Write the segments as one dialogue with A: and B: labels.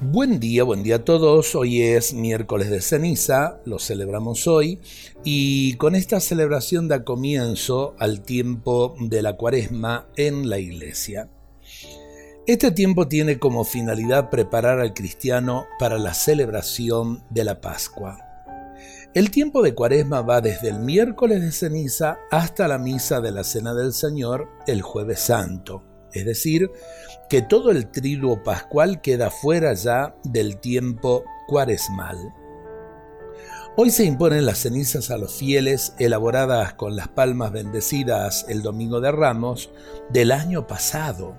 A: Buen día, buen día a todos. Hoy es miércoles de ceniza, lo celebramos hoy y con esta celebración da comienzo al tiempo de la cuaresma en la iglesia. Este tiempo tiene como finalidad preparar al cristiano para la celebración de la Pascua. El tiempo de cuaresma va desde el miércoles de ceniza hasta la misa de la Cena del Señor el jueves santo es decir, que todo el triduo pascual queda fuera ya del tiempo cuaresmal. Hoy se imponen las cenizas a los fieles elaboradas con las palmas bendecidas el domingo de Ramos del año pasado.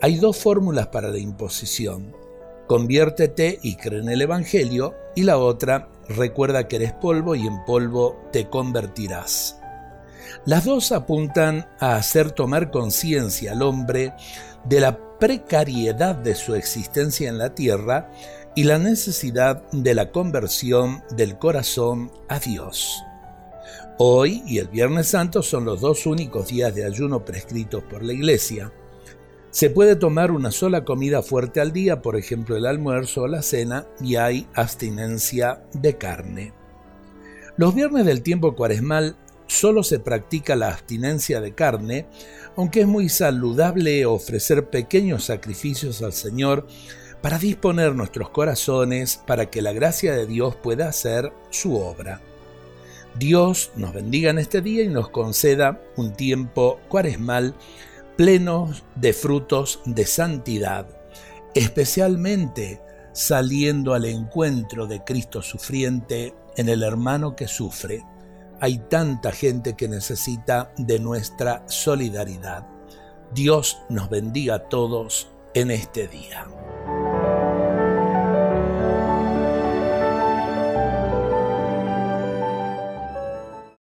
A: Hay dos fórmulas para la imposición. Conviértete y cree en el Evangelio y la otra, recuerda que eres polvo y en polvo te convertirás. Las dos apuntan a hacer tomar conciencia al hombre de la precariedad de su existencia en la tierra y la necesidad de la conversión del corazón a Dios. Hoy y el Viernes Santo son los dos únicos días de ayuno prescritos por la Iglesia. Se puede tomar una sola comida fuerte al día, por ejemplo el almuerzo o la cena, y hay abstinencia de carne. Los viernes del tiempo cuaresmal solo se practica la abstinencia de carne, aunque es muy saludable ofrecer pequeños sacrificios al Señor para disponer nuestros corazones para que la gracia de Dios pueda hacer su obra. Dios nos bendiga en este día y nos conceda un tiempo cuaresmal pleno de frutos de santidad, especialmente saliendo al encuentro de Cristo sufriente en el hermano que sufre hay tanta gente que necesita de nuestra solidaridad. Dios nos bendiga a todos en este día.